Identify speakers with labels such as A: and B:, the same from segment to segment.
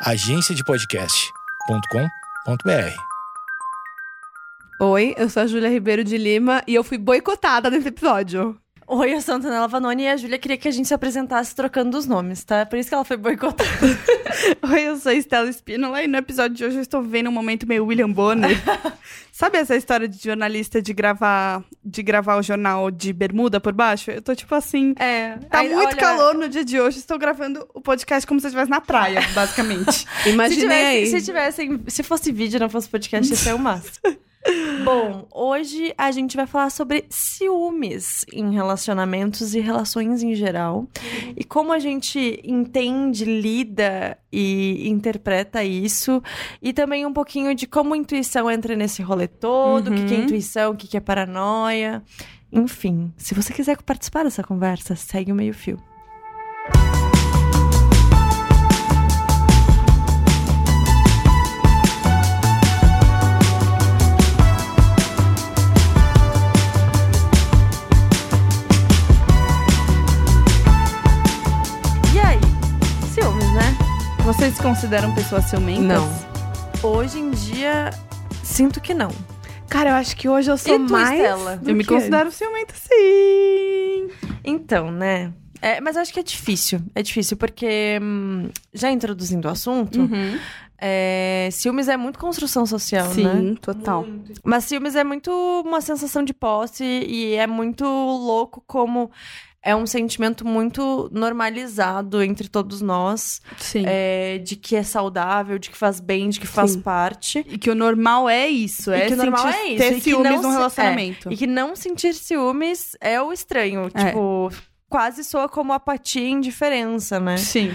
A: agenciadepodcast.com.br.
B: Oi, eu sou a Júlia Ribeiro de Lima e eu fui boicotada nesse episódio.
C: Oi, eu sou a Antonella Vanoni e a Júlia queria que a gente se apresentasse trocando os nomes, tá? Por isso que ela foi boicotada.
B: Oi, eu sou a Estela Espínola e no episódio de hoje eu estou vivendo um momento meio William Bonner. Sabe essa história de jornalista de gravar, de gravar o jornal de bermuda por baixo? Eu tô tipo assim.
C: É.
B: Tá
C: aí,
B: muito
C: olha,
B: calor no dia de hoje, estou gravando o podcast como se eu estivesse na praia, basicamente.
C: Se
B: Imaginei
C: tivesse,
B: aí.
C: se tivesse, se fosse vídeo, não fosse podcast, ia ser o máximo. Bom, hoje a gente vai falar sobre ciúmes em relacionamentos e relações em geral. E como a gente entende, lida e interpreta isso. E também um pouquinho de como a intuição entra nesse rolê todo, o que, que é
B: Uhum.
C: intuição, o que, que é paranoia. Enfim, se você quiser participar dessa conversa, segue o meio-fio. E
B: Vocês se consideram pessoas ciumentas?
C: Não. Hoje em dia, sinto que não.
B: Cara, eu acho que hoje eu sou
C: E tu,
B: mais.
C: Estela?
B: Eu me
C: que?
B: considero ciumenta, sim.
C: Então, né? É, mas eu acho que é difícil. É difícil, porque já já introduzindo o assunto,
B: Uhum.
C: é, ciúmes é muito construção social,
B: Sim,
C: né?
B: total.
C: Mas ciúmes é muito uma sensação de posse e é muito louco como é um sentimento muito normalizado entre todos nós,
B: Sim.
C: é, de que é saudável, de que faz bem, de que faz
B: Sim.
C: parte.
B: E que o normal é isso,
C: E
B: é
C: que o normal
B: sentir-
C: é isso,
B: ter
C: e
B: ciúmes
C: não
B: num
C: se-
B: relacionamento.
C: E que não sentir ciúmes é o estranho.
B: É.
C: Tipo, quase soa como apatia e indiferença, né?
B: Sim.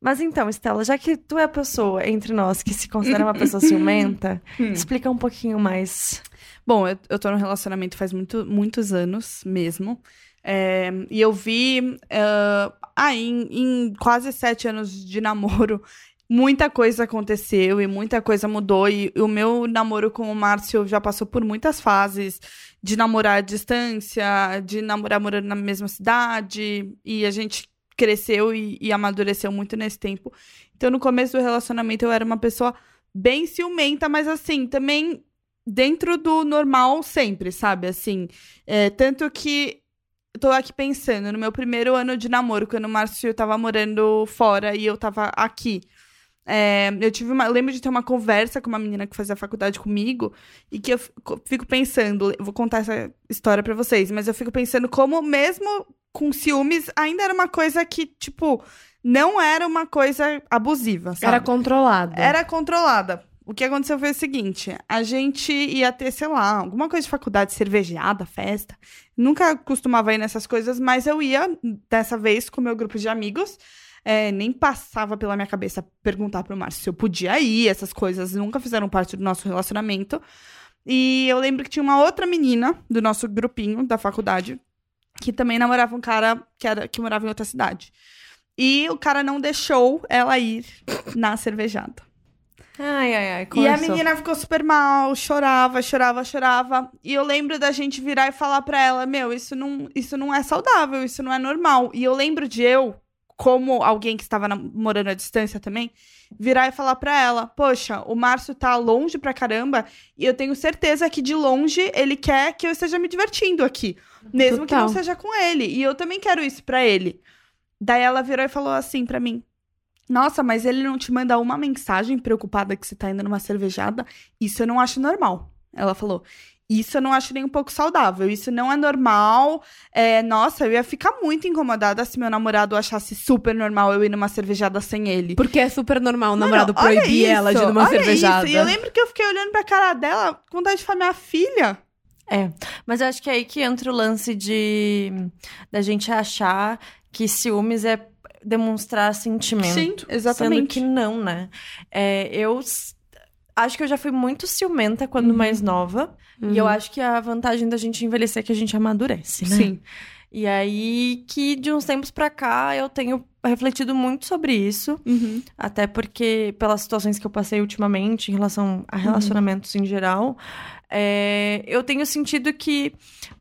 C: Mas então, Estela, já que tu é a pessoa entre nós que se considera uma pessoa ciumenta,
B: Hum.
C: explica um pouquinho mais.
B: Bom, eu, eu tô num relacionamento faz muito, muitos anos mesmo. É, e eu vi, ah, ah, em, em quase sete anos de namoro, muita coisa aconteceu e muita coisa mudou. E, o meu namoro com o Márcio já passou por muitas fases de namorar à distância, de namorar morando na mesma cidade. E a gente cresceu e, e amadureceu muito nesse tempo. Então, no começo do relacionamento, eu era uma pessoa bem ciumenta, mas assim, também dentro do normal sempre, sabe? Assim, é, tanto que eu tô aqui pensando, no meu primeiro ano de namoro, quando o Márcio tava morando fora e eu tava aqui. é, eu tive uma. eu lembro de ter uma conversa com uma menina que fazia faculdade comigo e que eu fico- pensando. Vou contar essa história pra vocês, mas eu fico pensando como, mesmo com ciúmes, ainda era uma coisa que, tipo, não era uma coisa abusiva, sabe?
C: Era controlado.
B: Era controlada. O que aconteceu foi o seguinte: a gente ia ter, sei lá, alguma coisa de faculdade, cervejada, festa. Nunca costumava ir nessas coisas, mas eu ia dessa vez com meu grupo de amigos. É, nem passava pela minha cabeça perguntar pro Márcio se eu podia ir, essas coisas nunca fizeram parte do nosso relacionamento. E eu lembro que tinha uma outra menina do nosso grupinho da faculdade que também namorava um cara que, era, que morava em outra cidade. E o cara não deixou ela ir na cervejada.
C: Ai, ai, ai.
B: E a
C: começou.
B: menina ficou super mal, chorava, chorava, chorava. E eu lembro da gente virar e falar pra ela: Meu, isso não, isso não é saudável, isso não é normal. E eu lembro de eu, como alguém que estava namorando à distância também, virar e falar pra ela: Poxa, o Márcio tá longe pra caramba e eu tenho certeza que de longe ele quer que eu esteja me divertindo aqui. Mesmo que não
C: Total.
B: seja com ele. E eu também quero isso pra ele. Daí ela virou e falou assim pra mim: Nossa, mas ele não te manda uma mensagem preocupada que você tá indo numa cervejada? Isso eu não acho normal. Ela falou. Isso eu não acho nem um pouco saudável. Isso não é normal. É, nossa, eu ia ficar muito incomodada se meu namorado achasse super normal eu ir numa cervejada sem ele.
D: Porque é super normal o namorado
B: Mano,
D: proibir ela de ir
B: isso,
D: numa
B: olha
D: cervejada.
B: Isso. E eu lembro que eu fiquei olhando pra cara dela com vontade de falar, minha filha.
C: É, mas eu acho que é aí que entra o lance de da gente achar que ciúmes é demonstrar sentimento.
B: Sim,
C: Sendo
B: exatamente.
C: que não, né? É, eu acho que eu já fui muito ciumenta quando
B: Uhum.
C: mais nova. E eu acho que a vantagem da gente envelhecer é que a gente amadurece, né?
B: Sim.
C: E aí que de uns tempos pra cá eu tenho refletido muito sobre isso.
B: Uhum.
C: Até porque, pelas situações que eu passei ultimamente em relação a relacionamentos em geral, é, eu tenho sentido que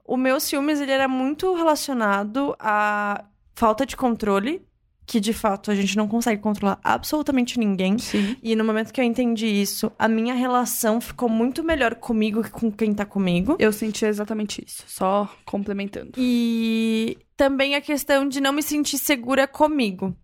C: o meu ciúmes ele era muito relacionado à falta de controle que de fato a gente não consegue controlar absolutamente ninguém.
B: Sim.
C: E no momento que eu entendi isso, a minha relação ficou muito melhor comigo que com quem tá comigo.
B: Eu senti exatamente isso. Só complementando.
C: E também a questão de não me sentir segura comigo.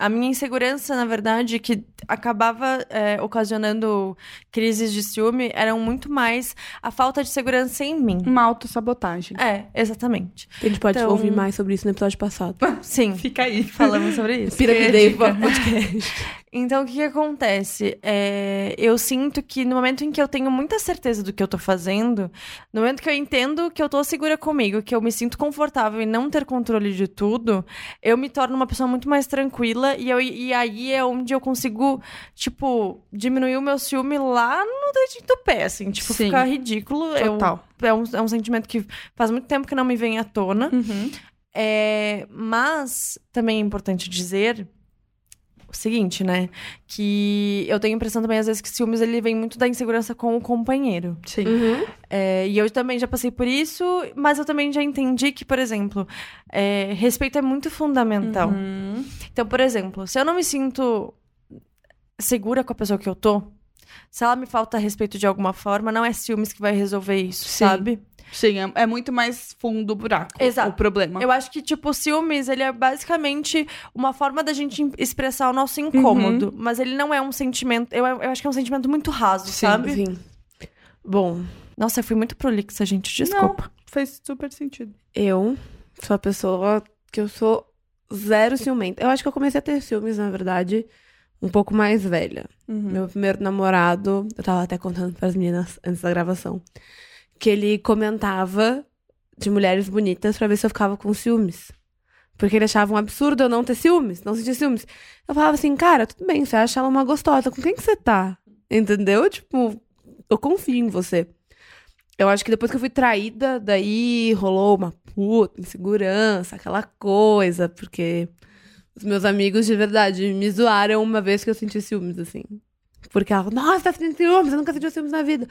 C: A minha insegurança, na verdade, que acabava é, ocasionando crises de ciúme, eram muito mais a falta de segurança em mim.
B: Uma autossabotagem.
C: É, exatamente.
D: A gente pode
C: Então-
D: ouvir mais sobre isso no episódio passado.
C: Sim,
B: Fica aí.
C: falamos sobre isso.
D: Piramidei podcast.
C: Então, o que, que acontece? É, eu sinto que no momento em que eu tenho muita certeza do que eu tô fazendo, no momento que eu entendo que eu tô segura comigo, que eu me sinto confortável em não ter controle de tudo, eu me torno uma pessoa muito mais tranquila e, eu, e aí é onde eu consigo, tipo, diminuir o meu ciúme lá no dedinho do pé, assim, tipo,
B: Sim.
C: ficar ridículo. Eu-
B: Total.
C: é, um, é um sentimento que faz muito tempo que não me vem à tona.
B: Uhum.
C: É, mas também é importante dizer o seguinte, né? Que eu tenho a impressão também, às vezes, que ciúmes ele vem muito da insegurança com o companheiro.
B: Sim.
D: Uhum.
C: É, e eu também já passei por isso, mas eu também já entendi que, por exemplo, é, respeito é muito fundamental.
B: Uhum.
C: Então, por exemplo, se eu não me sinto segura com a pessoa que eu tô, se ela me falta respeito de alguma forma, não é ciúmes que vai resolver isso,
B: Sim.
C: sabe?
B: Sim, é, é muito mais fundo o buraco.
C: Exato.
B: O problema.
C: Eu acho que, tipo, o ciúmes, ele é basicamente uma forma da gente expressar o nosso incômodo. Mas ele não é um sentimento. Eu, eu acho que é um sentimento muito raso,
B: Sim,
C: sabe?
D: Sim. Bom,
C: Nossa, eu fui muito prolixa, gente. Desculpa.
B: Fez super sentido.
D: eu sou a pessoa que eu sou zero ciumenta. Eu acho que eu comecei a ter ciúmes, na verdade, um pouco mais velha.
B: Uhum.
D: Meu primeiro namorado, eu tava até contando pras meninas antes da gravação, que ele comentava de mulheres bonitas pra ver se eu ficava com ciúmes. Porque ele achava um absurdo eu não ter ciúmes, não sentir ciúmes. Eu falava assim, cara, tudo bem, você acha ela uma gostosa, com quem que você tá? Entendeu? Tipo, eu confio em você. Eu acho que depois que eu fui traída, daí rolou uma puta insegurança, aquela coisa, porque os meus amigos de verdade me zoaram uma vez que eu senti ciúmes, assim. Porque ela, nossa, tá sentindo ciúmes, eu nunca senti ciúmes na vida.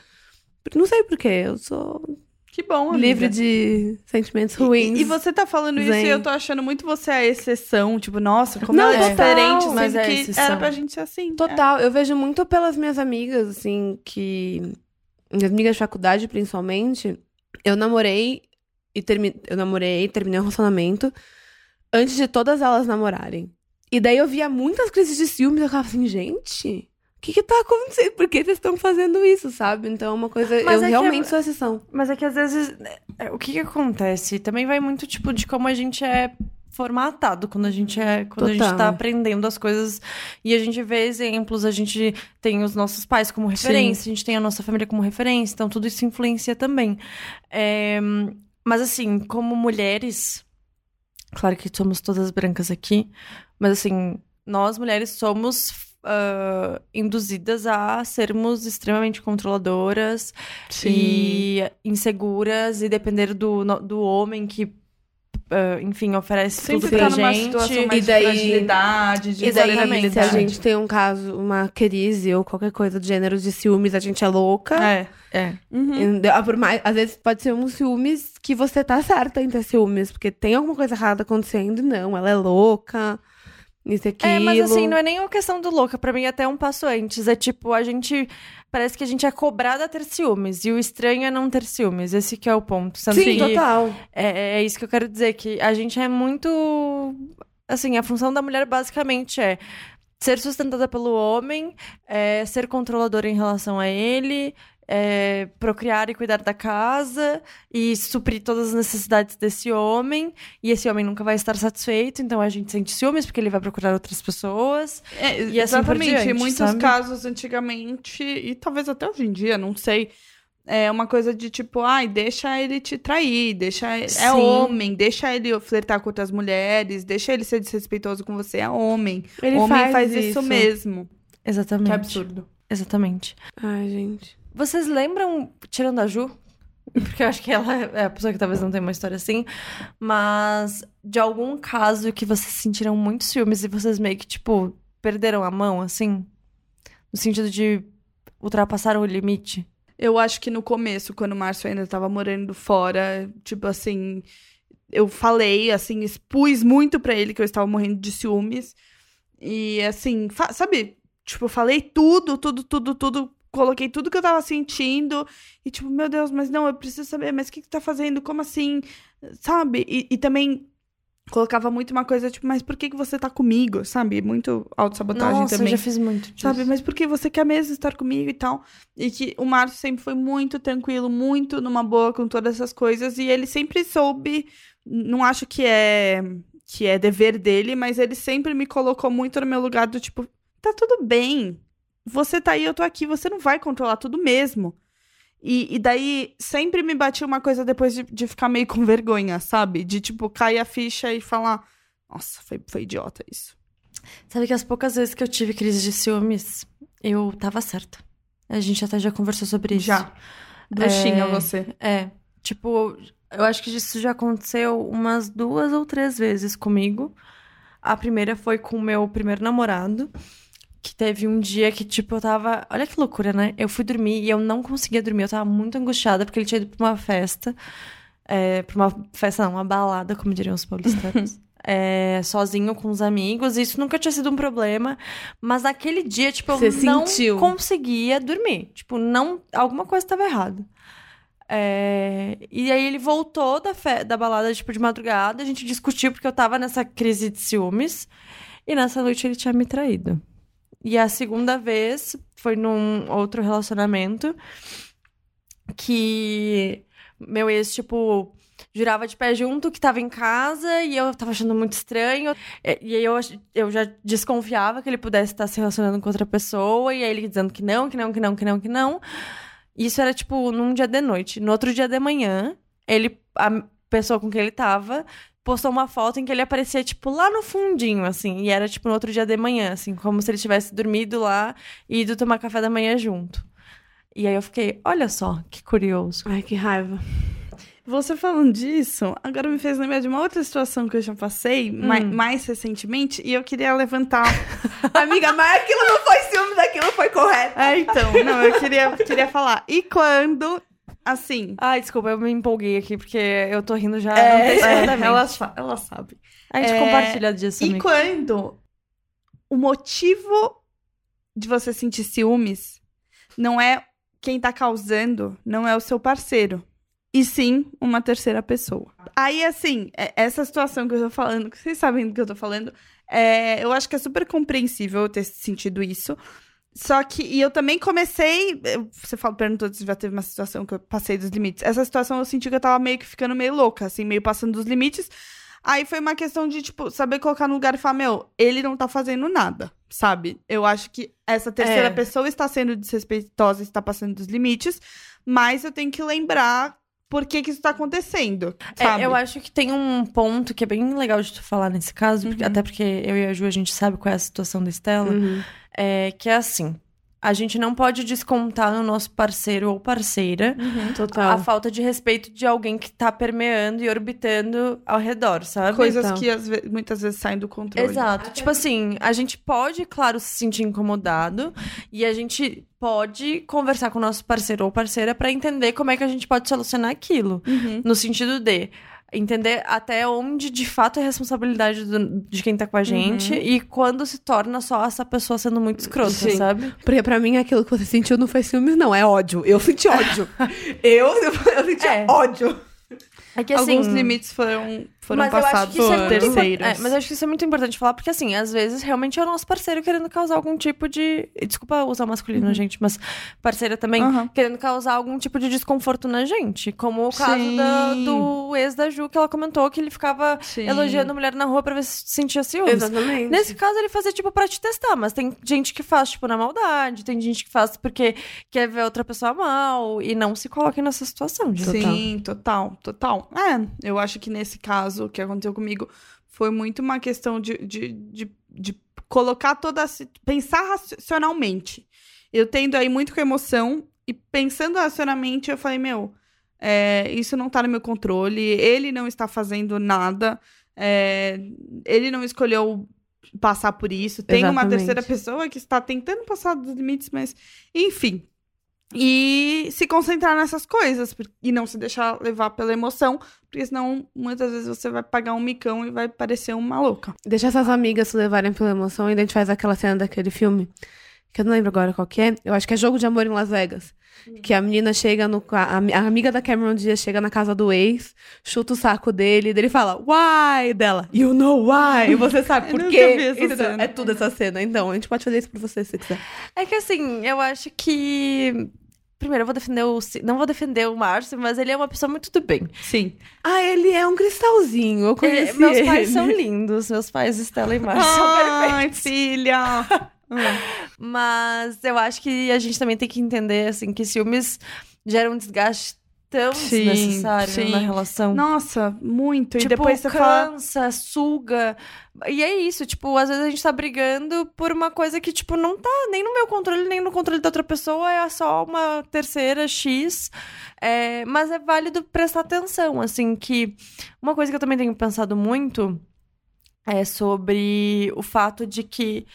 D: Não sei porquê, eu sou
B: Que bom, amiga.
D: livre de sentimentos ruins.
B: E, e você tá falando isso
D: Zen.
B: e eu tô achando muito você a exceção. Tipo, nossa, como
D: Não,
B: ela é diferente.
C: Mas é
B: que
C: exceção.
B: era pra gente ser assim.
D: Total, eu vejo muito pelas minhas amigas, assim, que. Minhas amigas de faculdade, principalmente. Eu namorei e terminei. Eu namorei, terminei um relacionamento antes de todas elas namorarem. E daí eu via muitas crises de ciúmes e eu ficava assim, gente. O que que tá acontecendo? Por que vocês estão fazendo isso, sabe? Então é uma coisa.
C: Mas
D: eu
C: é que
D: realmente
C: eu-
D: sou exceção.
C: Mas é que às vezes. é, O que que acontece? Também vai muito, tipo, de como a gente é formatado quando a gente é quando a gente
D: Total.
C: tá aprendendo as coisas e a gente vê exemplos a gente tem os nossos pais como referência a gente tem a nossa família como referência então tudo isso influencia também É, mas assim como mulheres claro que somos todas brancas aqui mas assim nós mulheres somos ah, induzidas a sermos extremamente controladoras
B: Sim.
C: e inseguras e depender do, do homem que, ah, enfim, oferece
B: Sempre
C: tudo pra
B: tá
C: gente.
D: E daí-
B: de fragilidade, de
D: E daí, se a gente tem um caso, uma crise ou qualquer coisa do gênero de ciúmes, a gente é louca.
B: É.
C: É.
B: Uhum.
D: Entendeu? Ah, Por mais, às vezes pode ser um ciúmes que você tá certa em ter ciúmes, porque tem alguma coisa errada acontecendo, e não, ela é louca, isso aquilo.
C: É, mas assim, não é nem uma questão do louca. Pra mim, é até um passo antes. É tipo, a gente. Parece que a gente é cobrada a ter ciúmes. E o estranho é não ter ciúmes. Esse que é o ponto. Sendo
D: Sim, total.
C: É, é isso que eu quero dizer, que a gente é muito. Assim, a função da mulher basicamente é ser sustentada pelo homem, é, ser controladora em relação a ele, é, procriar e cuidar da casa e suprir todas as necessidades desse homem. E esse homem nunca vai estar satisfeito, então a gente sente ciúmes porque ele vai procurar outras pessoas.
B: É,
C: E assim por
B: exatamente.
C: diante,
B: em muitos
C: sabe?
B: casos, antigamente, e talvez até hoje em dia, não sei. É uma coisa de tipo, ai, deixa ele te trair, deixa. É
C: Sim.
B: homem, deixa ele flertar com outras mulheres, deixa ele ser desrespeitoso com você, é homem.
D: Ele
B: homem faz, isso. mesmo.
C: Exatamente.
B: Que absurdo.
C: Exatamente.
D: Ai, gente.
C: Vocês lembram, tirando a Ju, porque eu acho que ela é a pessoa que talvez não tenha uma história assim, mas de algum caso que vocês sentiram muito ciúmes e vocês meio que, tipo, perderam a mão, assim? No sentido de ultrapassaram o limite?
B: Eu acho que no começo, quando o Márcio ainda tava morando fora, tipo assim, eu falei, assim, expus muito pra ele que eu estava morrendo de ciúmes. E, assim, sabe? Tipo, eu falei tudo, tudo, tudo, tudo. Coloquei tudo que eu tava sentindo. E, tipo, meu Deus, mas não, eu preciso saber, mas o que que tá fazendo? Como assim? Sabe? E, e também colocava muito uma coisa, tipo, mas por que que você tá comigo? Sabe? Muito autossabotagem
C: Nossa,
B: também.
C: eu já fiz muito disso.
B: Sabe, mas por que você quer mesmo estar comigo e tal? E que o Márcio sempre foi muito tranquilo, muito numa boa com todas essas coisas. E ele sempre soube. Não acho que é que é dever dele, mas ele sempre me colocou muito no meu lugar do tipo, tá tudo bem. Você tá aí, eu tô aqui, você não vai controlar tudo mesmo. E, e daí sempre me batia uma coisa depois de, de ficar meio com vergonha, sabe? De tipo, cair a ficha e falar, nossa, foi, foi idiota isso.
C: Sabe que as poucas vezes que eu tive crise de ciúmes, eu tava certa. A gente até já conversou sobre isso.
B: Já. Bruxinha
C: É.
B: você.
C: É. Tipo, eu acho que isso já aconteceu umas duas ou três vezes comigo. A primeira foi com o meu primeiro namorado. Que teve um dia que, tipo, eu tava. Olha que loucura, né? Eu fui dormir e eu não conseguia dormir. Eu tava muito angustiada porque ele tinha ido pra uma festa. É, pra uma festa, não, uma balada, como diriam os paulistanos. é, sozinho com os amigos. E isso nunca tinha sido um problema. Mas naquele dia, tipo, eu
D: Você
C: não
D: sentiu.
C: conseguia dormir. Tipo, não. Alguma coisa estava errada. É, e aí ele voltou da, fe- da balada, tipo, de madrugada. A gente discutiu porque eu tava nessa crise de ciúmes. E nessa noite ele tinha me traído. E a segunda vez foi num outro relacionamento que meu ex, tipo, jurava de pé junto que tava em casa e eu tava achando muito estranho. E, e aí eu, eu já desconfiava que ele pudesse estar se relacionando com outra pessoa. E aí ele dizendo que não, que não, que não, que não, que não. Isso era, tipo, num dia de noite. No outro dia de manhã, ele, a pessoa com quem ele tava, postou uma foto em que ele aparecia, tipo, lá no fundinho, assim. E era, tipo, no outro dia de manhã, assim, como se ele tivesse dormido lá e ido tomar café da manhã junto. E aí eu fiquei, olha só, que curioso.
D: Ai, que raiva.
B: Você falando disso, agora me fez lembrar de uma outra situação que eu já passei mai- mais recentemente e eu queria levantar.
D: Amiga, mas aquilo não foi ciúme, daquilo foi correto.
B: é, então, não, eu queria, queria falar. E quando, assim.
C: Ai, desculpa, eu me empolguei aqui, porque eu tô rindo já
B: É,
C: antecipadamente.
B: ela, ela sabe.
C: A gente
B: é,
C: compartilha disso,
B: E
C: amiga.
B: quando o motivo de você sentir ciúmes não é quem tá causando, não é o seu parceiro. E sim uma terceira pessoa. Aí, assim, é- essa situação que eu tô falando, que vocês sabem do que eu tô falando, é, eu acho que é super compreensível eu ter sentido isso. Só que, e eu também comecei. eu- Você falou, perguntou se já teve uma situação que eu passei dos limites. Essa situação eu senti que eu tava meio que ficando meio louca, assim, meio passando dos limites. Aí foi uma questão de, tipo, saber colocar no lugar e falar, meu, ele não tá fazendo nada, sabe? Eu acho que essa terceira
C: É.
B: pessoa está sendo desrespeitosa, está passando dos limites, mas eu tenho que lembrar por que que isso tá acontecendo,
C: É, eu acho que tem um ponto que é bem legal de tu falar nesse caso, porque-
B: Uhum.
C: até porque eu e a Ju, a gente sabe qual é a situação da Estela,
D: Uhum.
C: é que é assim, a gente não pode descontar no nosso parceiro ou parceira
B: Uhum.
D: Total.
C: a falta de respeito de alguém que tá permeando e orbitando ao redor, sabe?
B: Coisas
D: Então.
B: que às ve- muitas vezes saem do controle.
C: Exato. Tipo assim, a gente pode, claro, se sentir incomodado e a gente pode conversar com o nosso parceiro ou parceira pra entender como é que a gente pode solucionar aquilo.
B: Uhum.
C: No sentido de entender até onde de fato é responsabilidade do- de quem tá com a gente e quando se torna só essa pessoa sendo muito escrota,
D: Sim.
C: sabe?
D: Porque pra mim aquilo que você sentiu não foi ciúmes, não, é ódio. Eu senti ódio. eu, eu senti
C: É.
D: ódio.
C: É que assim.
B: Alguns limites foram, foram
C: mas eu acho
B: passados
C: que isso é
B: terceiros.
C: é, mas eu acho que isso é muito importante falar, porque assim, às vezes realmente é o nosso parceiro querendo causar algum tipo de. Desculpa usar masculino, gente, mas parceira também
B: Aham.
C: querendo causar algum tipo de desconforto na gente. Como o caso da- do ex da Ju, que ela comentou que ele ficava
B: Sim.
C: elogiando a mulher na rua pra ver se sentia ciúmes.
D: Exatamente.
C: Nesse caso, ele fazia, tipo, pra te testar, mas tem gente que faz, tipo, na maldade, tem gente que faz porque quer ver outra pessoa mal e não se coloque nessa situação, gente.
B: Sim, total, total. É, eu acho que nesse caso, o que aconteceu comigo foi muito uma questão de, de, de, de colocar toda pensar racionalmente. Eu tendo aí muito com emoção e pensando racionalmente, eu falei, meu, é, isso não tá no meu controle, ele não está fazendo nada, é, ele não escolheu passar por isso. Tem uma
D: Exatamente.
B: terceira pessoa que está tentando passar dos limites, mas enfim. E se concentrar nessas coisas e não se deixar levar pela emoção, porque senão muitas vezes você vai pagar um micão e vai parecer uma louca.
D: Deixa essas amigas se levarem pela emoção e a gente faz aquela cena daquele filme. Que eu não lembro agora qual que é. Eu acho que é Jogo de Amor em Las Vegas. Que a menina chega no. A, a amiga da Cameron Diaz chega na casa do ex, chuta o saco dele, e ele fala, why? Dela, you know why? E você sabe por quê? É tudo essa cena. Então, a gente pode fazer isso por você se quiser.
C: É que assim, eu acho que. Primeiro, eu vou defender o. Não vou defender o Márcio, mas ele é uma pessoa muito do bem.
B: Sim.
D: Ah, ele é um cristalzinho. Eu
C: Ele-
D: conheci
C: É, meus pais
D: ele.
C: são lindos, meus pais, Estela e Márcio, são perfeitos.
B: Ai, filha! Hum.
C: Mas eu acho que a gente também tem que entender, assim, que ciúmes geram um desgaste tão
B: Sim,
C: desnecessário
B: sim.
C: na relação.
B: Nossa, muito. e
C: tipo,
B: depois você fala.
C: cansa, suga. E é isso, tipo, às vezes a gente tá brigando por uma coisa que, tipo, não tá nem no meu controle, nem no controle da outra pessoa, é só uma terceira X. É, mas é válido prestar atenção, assim, que uma coisa que eu também tenho pensado muito é sobre o fato de que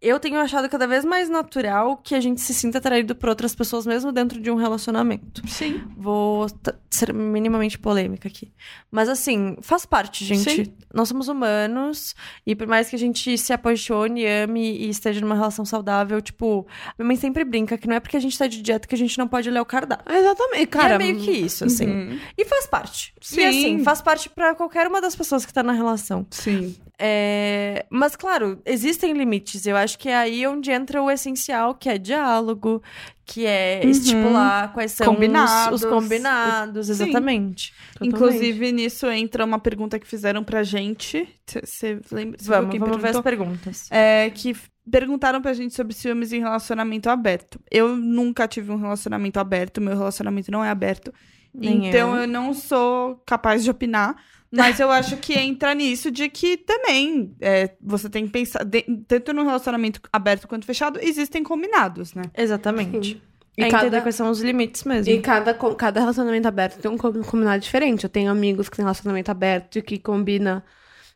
C: eu tenho achado cada vez mais natural que a gente se sinta atraído por outras pessoas, mesmo dentro de um relacionamento.
B: Sim.
C: Vou ser minimamente polêmica aqui. Mas assim, faz parte, gente.
B: Sim.
C: Nós somos humanos e por mais que a gente se apaixone, ame e esteja numa relação saudável, tipo, minha mãe sempre brinca que não é porque a gente tá de dieta que a gente não pode ler o cardápio.
D: Exatamente,
C: Cara,
D: cara.
C: é meio que isso, assim.
B: Uhum.
C: E faz parte.
B: Sim.
C: E assim, faz parte pra qualquer uma das pessoas que tá na relação.
B: Sim.
C: É, Mas, claro, existem limites. Eu acho que é aí onde entra o essencial, que é diálogo, que é
B: Uhum.
C: estipular quais são os-
B: Combinados.
C: os combinados,
B: Sim.
C: exatamente.
D: Totalmente.
B: Inclusive, nisso entra uma pergunta que fizeram pra gente. Você lembra? Viu
C: Vamos, vamos ver as perguntas.
B: É, que perguntaram pra gente sobre ciúmes em relacionamento aberto. Eu nunca tive um relacionamento aberto, meu relacionamento não é aberto.
C: Nem
B: então
C: eu.
B: eu. não sou capaz de opinar. Mas eu acho que entra nisso de que também é, você tem que pensar, de- tanto no relacionamento aberto quanto fechado, existem combinados, né?
C: Exatamente.
D: E
C: é
D: cada-
C: entender quais são os limites mesmo.
D: E cada, cada relacionamento aberto tem um com- combinado diferente. Eu tenho amigos que têm relacionamento aberto e que combina.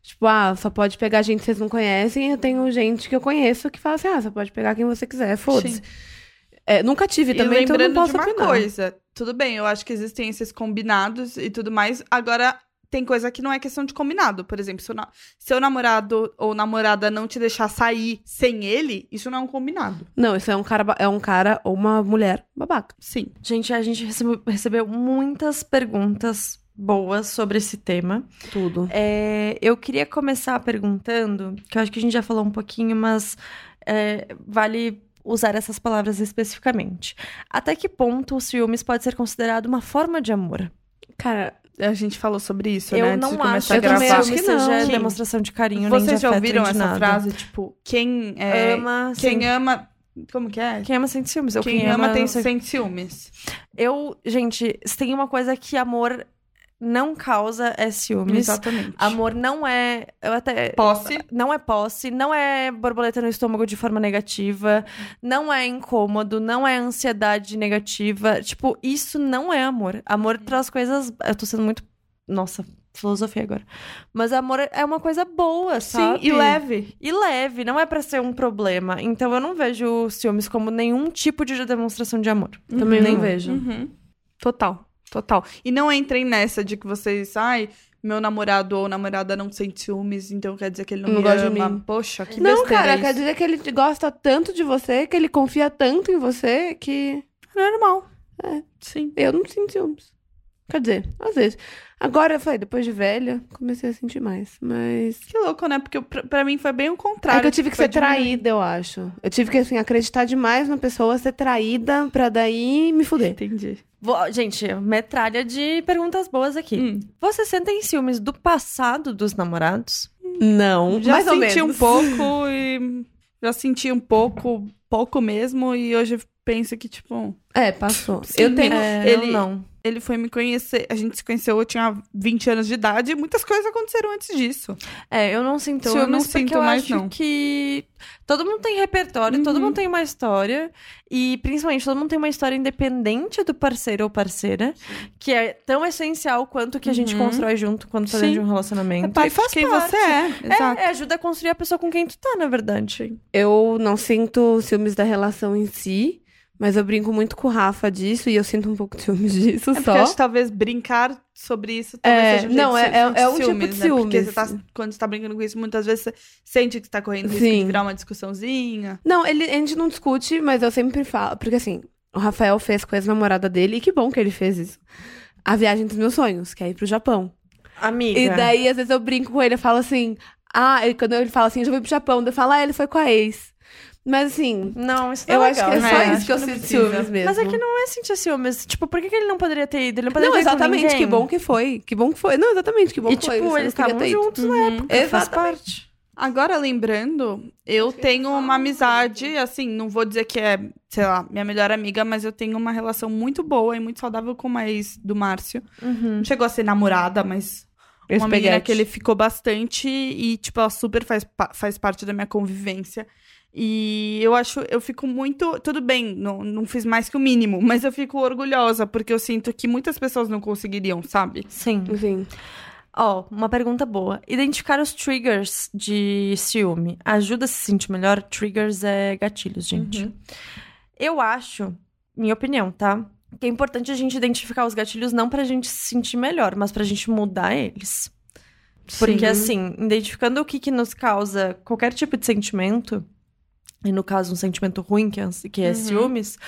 D: Tipo, ah, só pode pegar gente que vocês não conhecem. Eu tenho gente que eu conheço que fala assim: ah, você pode pegar quem você quiser, foda-se.
B: Sim.
D: É, nunca tive também,
B: e
D: então eu não
B: lembrando
D: posso
B: de uma
D: opinar.
B: coisa, tudo bem, eu acho que existem esses combinados e tudo mais. Agora, tem coisa que não é questão de combinado. Por exemplo, se o na- seu namorado ou namorada não te deixar sair sem ele, isso não é um combinado.
D: Não, isso é um cara, é um cara ou uma mulher babaca.
B: Sim.
C: Gente, a gente recebeu, recebeu muitas perguntas boas sobre esse tema.
D: Tudo.
C: É, eu queria começar perguntando, que eu acho que a gente já falou um pouquinho, mas é, vale usar essas palavras especificamente. Até que ponto o ciúmes pode ser considerado uma forma de amor?
D: Cara,
B: A gente falou sobre isso,
C: eu
B: né? Antes
C: não
B: de
C: acho
B: a
C: que
D: Eu
B: gravar.
D: acho que não.
C: seja
D: Sim.
C: demonstração de carinho, nem
B: Vocês
C: de
B: já ouviram
C: nem
B: essa
C: nada.
B: frase? Tipo, quem é,
C: Ama,
B: quem
C: sem-
B: ama. Como que é?
C: quem ama sente ciúmes. Ou
B: Quem, ama tem
C: sem-
B: sente ciúmes.
C: Eu, gente, tem uma coisa que amor não causa é ciúmes.
B: Exatamente.
C: Amor não é. Eu até.
B: Posse.
C: Não é posse, não é borboleta no estômago de forma negativa, não é incômodo, não é ansiedade negativa. Tipo, isso não é amor. Amor traz coisas. Eu tô sendo muito. Nossa, filosofia agora. Mas amor é uma coisa boa, sabe?
B: Sim, e leve.
C: E leve, não é pra ser um problema. Então eu não vejo ciúmes como nenhum tipo de demonstração de amor.
D: também
C: Nem
D: não
C: vejo.
B: Uhum. Total, total. E não entrem nessa de que vocês, ai, meu namorado ou namorada não sente ciúmes, então quer dizer que ele não,
D: Não
B: me
D: gosta de
B: ama.
D: mim.
B: Poxa, que
D: Não, cara, quer dizer que ele gosta tanto de você, que ele confia tanto em você, que
B: Normal.
D: É.
B: Sim.
D: eu não sinto ciúmes. Quer dizer, às vezes. Agora eu falei, depois de velha, comecei a sentir mais. Mas.
B: Que louco, né? Porque pra, pra mim foi bem o
D: É
B: contrário.
D: que eu tive que
B: foi
D: ser traída, eu acho. Eu tive que, assim, acreditar demais na pessoa, ser traída, pra daí me fuder.
B: Entendi.
C: Vou- gente, metralha de perguntas boas aqui.
B: Hum.
C: Você sentem ciúmes do passado dos namorados?
D: Não,
B: Já
D: mais ou
B: senti
D: menos.
B: um pouco e. Já senti um pouco, pouco mesmo, e hoje penso que, tipo,
D: É, passou.
B: Sim,
D: eu tenho.
C: É,
B: ele-
C: eu não.
B: ele foi me conhecer. A gente se conheceu, eu tinha 20 anos de idade, e muitas coisas aconteceram antes disso.
C: É, eu não sinto
B: Então, eu não sinto
C: eu
B: mais,
C: acho
B: não.
C: que todo mundo tem repertório, todo
B: Uhum.
C: mundo tem uma história. E, principalmente, todo mundo tem uma história independente do parceiro ou parceira, que é tão essencial quanto o que a gente
B: Uhum.
C: constrói junto quando tá dentro de um relacionamento.
B: É
C: e faz
B: quem
C: parte.
B: você é. Exato.
C: É, é, ajuda a construir a pessoa com quem tu tá, na verdade.
D: Eu não sinto ciúmes da relação em si, Mas eu brinco muito com o Rafa disso e eu sinto um pouco de ciúmes disso
B: É porque
D: só.
B: acho que talvez brincar sobre isso talvez
D: É,
B: seja um jeito
D: não,
B: de
D: é-
B: ser-
D: é- é um tipo
B: ciúmes,
D: de
B: né? Porque
D: ciúmes.
B: você tá, quando você tá brincando com isso, muitas vezes você sente que você tá correndo risco
D: Sim.
B: de virar uma discussãozinha.
D: Não, ele, a gente não discute, mas eu sempre falo. Porque assim, o Rafael fez com a ex-namorada dele, e que bom que ele fez isso. A viagem dos meus sonhos, que é ir pro Japão.
C: Amiga.
D: E daí, às vezes, eu brinco com ele, eu falo assim. Ah, ele- quando ele fala assim, eu já fui pro Japão, daí eu falo, ah, ele foi com a ex. Mas assim,
C: Não, isso não
D: eu
C: é
D: acho
C: legal,
D: que é
C: né?
D: só
B: né?
D: isso
B: Acho
D: que eu sinto
B: precisa.
D: ciúmes mesmo.
C: Mas é que não é sentir ciúmes. Tipo, por que, que ele não poderia ter ido? Ele não poderia
D: Não,
C: ter
D: exatamente, que bom que foi. Que bom que foi. Não, exatamente, que bom
C: E,
D: que foi.
C: tipo, eles estavam juntos na
B: Uhum.
C: época. Faz
D: Exatamente.
C: parte.
B: Agora, lembrando, eu tenho uma amizade, assim, não vou dizer que é, sei lá, minha melhor amiga, mas eu tenho uma relação muito boa e muito saudável com uma ex do Márcio.
C: Uhum.
B: Não chegou a ser namorada, mas uma menina
D: Espaguete.
B: que ele ficou bastante e, tipo, ela super faz, faz parte da minha convivência. E eu acho, eu fico muito. Tudo bem, não, não fiz mais que o mínimo, mas eu fico orgulhosa, porque eu sinto que muitas pessoas não conseguiriam, sabe?
C: Sim.
D: Enfim.
C: Ó, uma pergunta boa. Identificar os triggers de ciúme ajuda a se sentir melhor? Triggers é gatilhos, gente.
B: Uhum.
C: Eu acho, minha opinião, tá? Que é importante a gente identificar os gatilhos não pra gente se sentir melhor, mas pra gente mudar eles. Porque,
B: Sim.
C: assim, identificando o que, que nos causa qualquer tipo de sentimento, e no caso um sentimento ruim, que é, que é
B: Uhum.
C: ciúmes,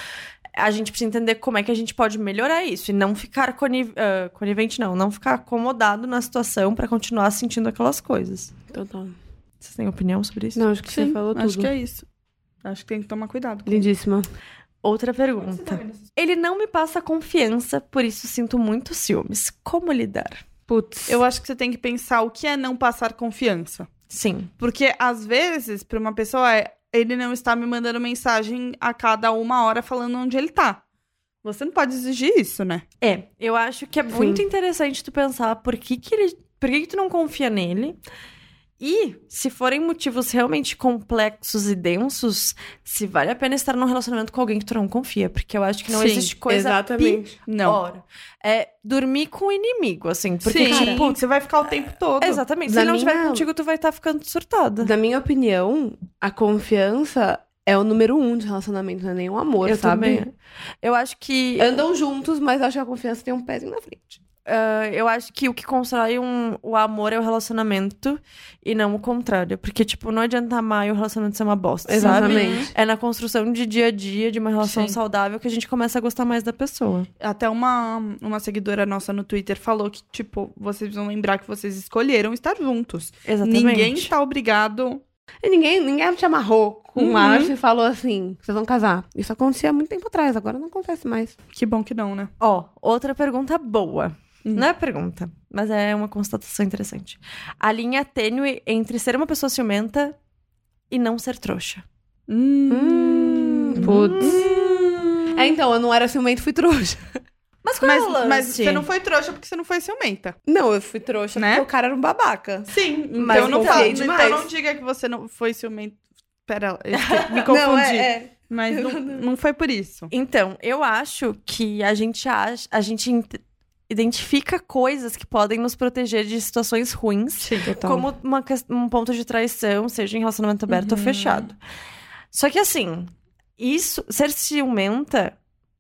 C: a gente precisa entender como é que a gente pode melhorar isso. E não ficar coni ah, conivente, não. Não ficar acomodado na situação pra continuar sentindo aquelas coisas.
D: Total.
C: Vocês têm opinião sobre isso?
D: Não, acho que você falou tudo.
B: acho que é isso. Acho que tem que tomar cuidado. com
D: Lindíssima.
C: Outra pergunta. Ele não me passa confiança, por isso sinto muito ciúmes. Como lidar?
D: Putz.
B: Eu acho que você tem que pensar o que é não passar confiança.
C: Sim.
B: Porque, às vezes, pra uma pessoa, é, ele não está me mandando mensagem a cada uma hora falando onde ele tá. Você não pode exigir isso, né?
C: É, eu acho que é muito interessante tu pensar por que que ele... Por que que tu não confia nele? E, se forem motivos realmente complexos e densos, se vale a pena estar num relacionamento com alguém que tu não confia. Porque eu acho que não
B: Sim,
C: existe coisa
D: Exatamente.
B: Não.
C: pior. É dormir com o inimigo, assim. Porque,
B: Sim,
C: tipo...
B: você vai ficar o tempo todo.
C: Exatamente. Se ele não estiver
D: minha-
C: contigo, tu vai estar ficando surtada.
D: Na minha opinião, a confiança é o número um de relacionamento, não é nem um amor,
C: Eu
D: sabe?
C: também. Eu acho que...
D: Andam juntos, mas acho que a confiança tem um pezinho na frente.
C: Ah, eu acho que o que constrói um, o amor é o relacionamento e não o contrário. Porque, tipo, não adianta amar e o relacionamento ser uma bosta, sabe?
D: Exatamente.
C: É na construção de dia a dia, de uma relação
B: Sim.
C: saudável, que a gente começa a gostar mais da pessoa.
B: Até uma, uma seguidora nossa no Twitter falou que, tipo, vocês vão lembrar que vocês escolheram estar juntos.
C: Exatamente.
B: Ninguém está obrigado.
D: E ninguém, ninguém te amarrou com
B: Uhum.
D: um macho e falou assim: vocês vão casar. Isso acontecia há muito tempo atrás, agora não acontece mais.
B: Que bom que não, né?
C: Ó, outra pergunta boa.
B: Hum.
C: Não é pergunta, mas é uma constatação interessante. A linha tênue entre ser uma pessoa ciumenta e não ser trouxa.
B: Hum.
D: Putz. É, então, eu não era ciumento, fui trouxa.
C: Mas qual é o
B: Mas,
C: lance?
B: mas você não foi trouxa porque você não foi ciumenta.
D: Não, eu fui trouxa
B: Né?
D: porque o cara era um babaca.
B: Sim,
C: Mas
B: então não
C: confiei
B: fala,
D: demais.
B: Então não diga que você não foi ciumenta. Pera, me confundi.
D: Não, é, é.
B: Mas não, não foi por isso.
C: Então, eu acho que a gente acha, a gente identifica coisas que podem nos proteger de situações ruins,
B: Sim.
C: Como uma um ponto de traição, seja em relacionamento aberto ou
B: Uhum.
C: fechado. Só que assim, isso, ser ciumenta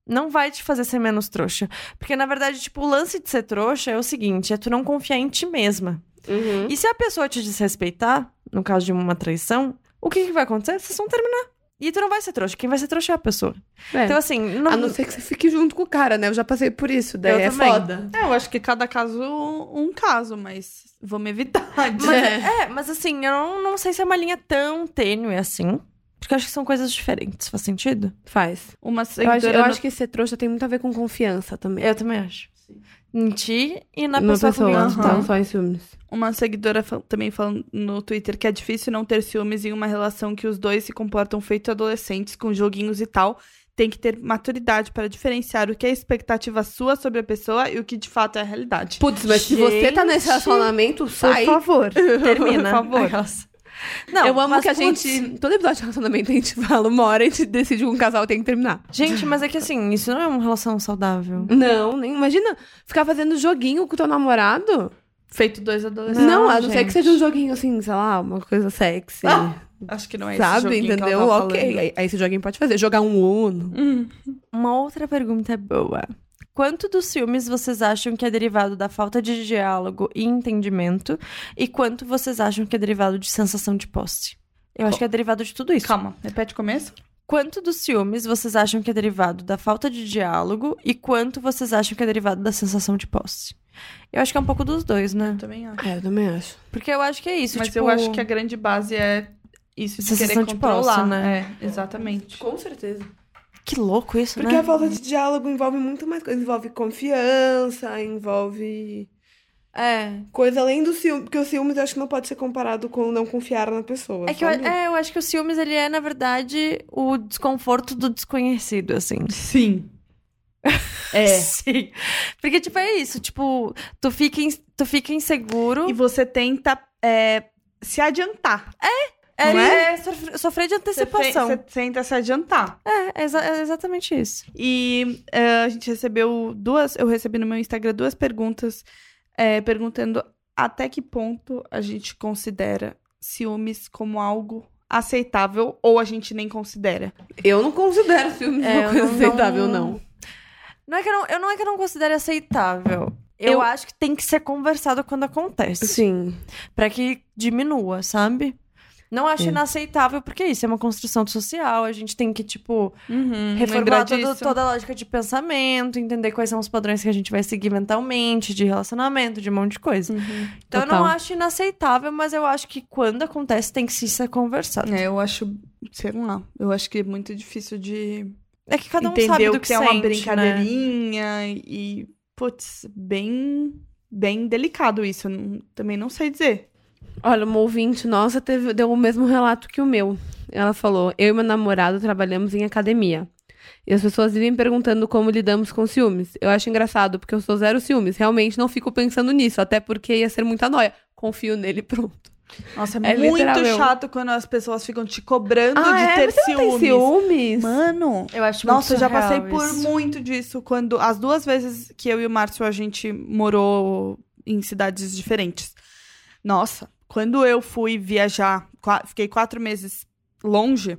C: não vai te fazer ser menos trouxa. Porque, na verdade, tipo, o lance de ser trouxa é o seguinte: é tu não confiar em ti mesma.
D: Uhum.
C: E se a pessoa te desrespeitar, no caso de uma traição, o que, que vai acontecer? Vocês vão terminar. E tu não vai ser trouxa. Quem vai ser trouxa é a pessoa.
D: É.
C: Então, assim, não,
D: A não ser que você fique junto com o cara, né? Eu já passei por isso, daí
C: Eu
D: é
C: também.
D: foda.
B: É, eu acho que cada caso um caso, mas vamos evitar. de-
C: Mas, é, mas assim, eu não, não sei se é uma linha tão tênue assim. Porque eu acho que são coisas diferentes. Faz sentido?
D: Faz.
B: Uma
D: Eu acho, eu
B: no-
D: acho que ser trouxa tem muito a ver com confiança também.
C: Eu também acho. Em ti e na
D: Uma
C: pessoa,
D: pessoa,
C: com quem tu
B: Aham.
C: tá.
D: não só em ciúmes.
B: Uma seguidora fal- também falando no Twitter que é difícil não ter ciúmes em uma relação que os dois se comportam feito adolescentes, com joguinhos e tal. Tem que ter maturidade para diferenciar o que é expectativa sua sobre a pessoa e o que de fato é a realidade.
D: Putz, mas se você tá nesse
C: Gente,
D: relacionamento,
B: Por
D: sai.
B: favor.
C: Termina.
B: Por favor.
C: Aquelas- Não,
D: eu amo
C: mas,
D: que a
C: putz,
D: gente. Todo episódio de relacionamento a gente fala uma hora e a gente decide que um casal tem que terminar.
C: Gente, mas é que assim, isso não é uma relação saudável.
D: Não, nem. Imagina ficar fazendo joguinho com o teu namorado.
B: Feito dois adolescentes.
D: Não,
C: Não,
D: a não ser que seja um joguinho assim, sei lá, uma coisa sexy.
B: Acho que não é esse
D: sabe?
B: joguinho ela
D: Entendeu?
B: tá
D: ok. Aí, aí esse joguinho pode fazer. Jogar um Uno.
B: Hum.
C: Uma outra pergunta boa. Quanto dos filmes vocês acham que é derivado da falta de diálogo e entendimento? E quanto vocês acham que é derivado de sensação de posse? Eu acho que é derivado de tudo isso.
B: Calma, repete o começo.
C: Quanto dos filmes vocês acham que é derivado da falta de diálogo e quanto vocês acham que é derivado da sensação de posse? Eu acho que é um pouco dos dois, né?
B: Eu também acho.
D: É, eu também acho.
C: Porque eu acho que é isso.
B: Mas
C: tipo,
B: eu acho que a grande base é isso de
C: Sensação
B: querer
C: de posse,
B: controlar.
C: né?
B: É, exatamente.
D: Com certeza.
C: Que louco isso,
D: Porque
C: né?
D: a falta de diálogo envolve muito mais coisa. Envolve confiança, envolve
C: É.
D: coisa além do ciúme. Porque o ciúmes eu acho que não pode ser comparado com não confiar na pessoa.
C: É que eu, é, eu acho que o ciúmes, ele é, na verdade, o desconforto do desconhecido, assim.
B: Sim. É.
C: Sim. Porque, tipo, é isso. Tipo, tu fica, in- tu fica inseguro.
B: E você tenta é, se adiantar.
C: é,
B: não é?
C: é sofrer, sofrer de antecipação.
B: você tenta se adiantar.
C: É, é, exa- é exatamente isso.
B: E é, a gente recebeu duas. Eu recebi no meu Instagram duas perguntas é, perguntando até que ponto a gente considera ciúmes como algo aceitável ou a gente nem considera.
D: Eu não considero ciúmes
C: É,
D: uma coisa
C: não-
D: aceitável,
C: não-
D: não.
C: Não é que eu não, eu não é que eu não considere aceitável. Eu,
D: Eu-
C: acho que tem que ser conversado quando acontece.
D: Sim.
C: Pra que diminua, sabe? Não acho
D: É.
C: inaceitável, porque isso é uma construção social. A gente tem que, tipo,
B: Uhum,
C: reformular todo- toda a lógica de pensamento, entender quais são os padrões que a gente vai seguir mentalmente, de relacionamento, de um monte de coisa. Então eu não
D: Total.
C: acho inaceitável, mas eu acho que quando acontece tem que sim ser conversado.
B: É, eu acho, sei lá, eu acho que é muito difícil de
C: É que cada um
B: entender
C: sabe
B: o
C: do
B: que,
C: que,
B: é
C: sente,
B: uma
C: né?
B: brincadeirinha e, putz, bem, bem delicado isso. Eu não- também não sei dizer.
D: Olha, uma ouvinte nossa teve, deu o mesmo relato que o meu. Ela falou: Eu e meu namorado trabalhamos em academia. E as pessoas vivem perguntando como lidamos com ciúmes. Eu acho engraçado, porque eu sou zero ciúmes. Realmente não fico pensando nisso, até porque ia ser muita noia. Confio nele, pronto.
B: Nossa, é,
D: É
B: muito chato quando as pessoas ficam te cobrando
D: Ah,
B: de
D: é?
B: ter
D: Você não tem
B: ciúmes.
D: ciúmes?
B: Mano,
C: Eu acho
B: Nossa, eu
C: muito
B: já passei por
C: isso.
B: muito disso quando as duas vezes que eu e o Márcio a gente morou em cidades diferentes. Nossa, quando eu fui viajar, fiquei quatro meses longe,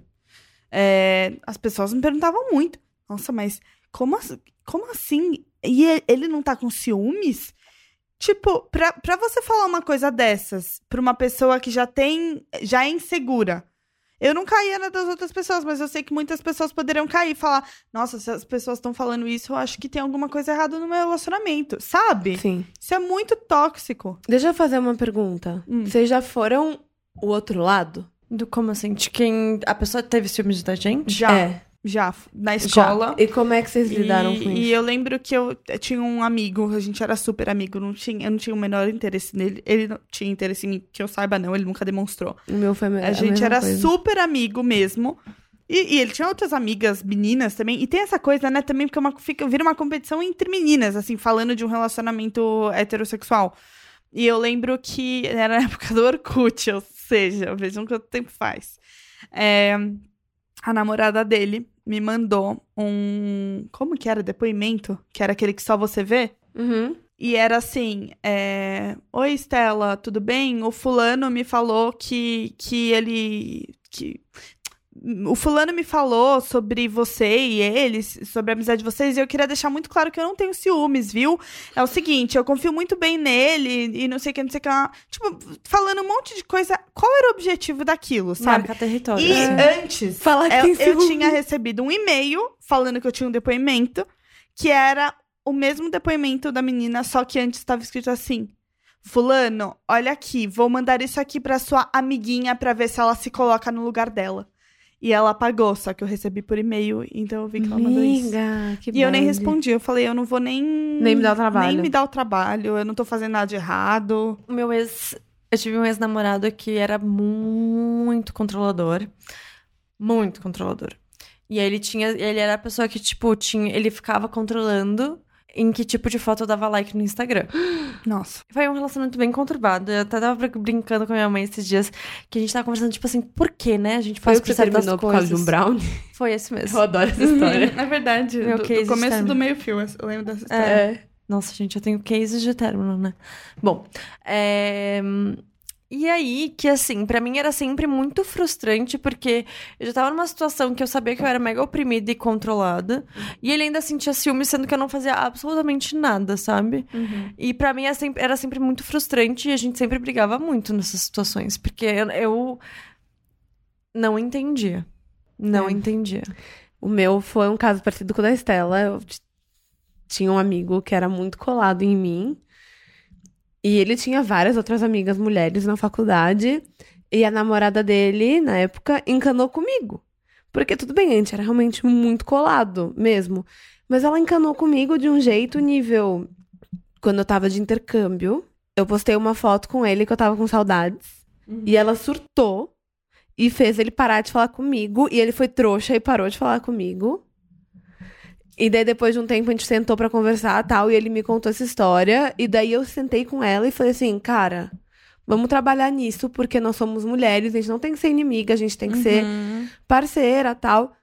B: é, as pessoas me perguntavam muito. Nossa, mas como, como assim? E- ele não tá com ciúmes? Tipo, pra, pra você falar uma coisa dessas pra uma pessoa que já tem, já é insegura. Eu não caía na das outras pessoas, mas eu sei que muitas pessoas poderiam cair e falar: Nossa, se as pessoas estão falando isso, eu acho que tem alguma coisa errada no meu relacionamento, sabe?
D: Sim.
B: Isso é muito tóxico.
D: Deixa eu fazer uma pergunta.
B: Hum.
D: Vocês já foram o outro lado?
C: Do como assim? De quem a pessoa teve ciúmes da gente?
B: Já,
D: É.
B: já, na escola.
D: E como é que vocês
B: E,
D: lidaram com
B: e
D: isso?
B: eu lembro que eu tinha um amigo, a gente era super amigo, não tinha, eu não tinha o menor interesse nele. Ele não tinha interesse em mim, que eu saiba, não, ele nunca demonstrou.
D: O meu foi
B: A gente
D: mesma
B: era
D: coisa.
B: super amigo mesmo. E, e ele tinha outras amigas meninas também. E tem essa coisa, né, também, porque é uma, fica, vira uma competição entre meninas, assim, falando de um relacionamento heterossexual. E eu lembro que era na época do Orkut, ou seja, vejam quanto tempo faz. É, a namorada dele me mandou um. Como que era? Depoimento? Que era aquele que só você vê?
D: Uhum.
B: E era assim: é, Oi, Estela, tudo bem? O fulano me falou que, que ele. Que... O fulano me falou sobre você e eles, sobre a amizade de vocês, e eu queria deixar muito claro que eu não tenho ciúmes, viu? É o seguinte, eu confio muito bem nele e não sei o que, não sei o que lá. Tipo, falando um monte de coisa. Qual era o objetivo daquilo, sabe?
C: Marca território.
B: E
C: assim.
B: antes,
D: Falar que
B: eu, eu tinha recebido um e-mail falando que eu tinha um depoimento, que era o mesmo depoimento da menina, só que antes estava escrito assim: Fulano, olha aqui, vou mandar isso aqui pra sua amiguinha pra ver se ela se coloca no lugar dela. E ela apagou, só que eu recebi por e-mail, então eu vi que ela mandou isso.
D: Amiga, que
B: E eu nem
D: bad.
B: respondi, eu falei, eu não vou nem.
D: Nem me dar o trabalho.
B: Nem me dar o trabalho, eu não tô fazendo nada de errado.
C: O meu ex. Eu tive um ex-namorado que era muito controlador. Muito controlador. E aí ele tinha. Ele era a pessoa que, tipo, tinha. Ele ficava controlando em que tipo de foto eu dava like no Instagram.
B: Nossa.
C: Foi um relacionamento bem conturbado. Eu até tava brin- brincando com a minha mãe esses dias que a gente tava conversando, tipo assim, por que, né? A gente faz
D: o que
C: por
D: você terminou por
C: coisas.
D: causa de um brownie?
C: Foi esse mesmo.
D: Eu adoro essa história.
B: É verdade.
C: Meu
B: do,
C: case
B: do começo do meio fio, eu lembro dessa história.
D: é.
C: Nossa, gente, eu tenho cases de término, né? Bom, é... E aí, que assim, pra mim era sempre muito frustrante, porque eu já tava numa situação que eu sabia que eu era mega oprimida e controlada, e ele ainda sentia ciúme, sendo que eu não fazia absolutamente nada, sabe? E pra mim era sempre, era sempre muito frustrante, e a gente sempre brigava muito nessas situações, porque eu, eu não entendia. Não
D: É.
C: entendia.
D: O meu foi um caso parecido com o da Estela. Eu tinha um amigo que era muito colado em mim. E ele tinha várias outras amigas mulheres na faculdade. E a namorada dele, na época, encanou comigo. Porque tudo bem, a gente era realmente muito colado mesmo. Mas ela encanou comigo de um jeito nível. Quando eu tava de intercâmbio, eu postei uma foto com ele que eu tava com saudades. E ela surtou e fez ele parar de falar comigo. E ele foi trouxa e parou de falar comigo. E daí, depois de um tempo, a gente sentou pra conversar tal. E ele me contou essa história. E daí eu sentei com ela e falei assim, cara, vamos trabalhar nisso, porque nós somos mulheres, a gente não tem que ser inimiga, a gente tem que ser
B: Uhum.
D: parceira tal.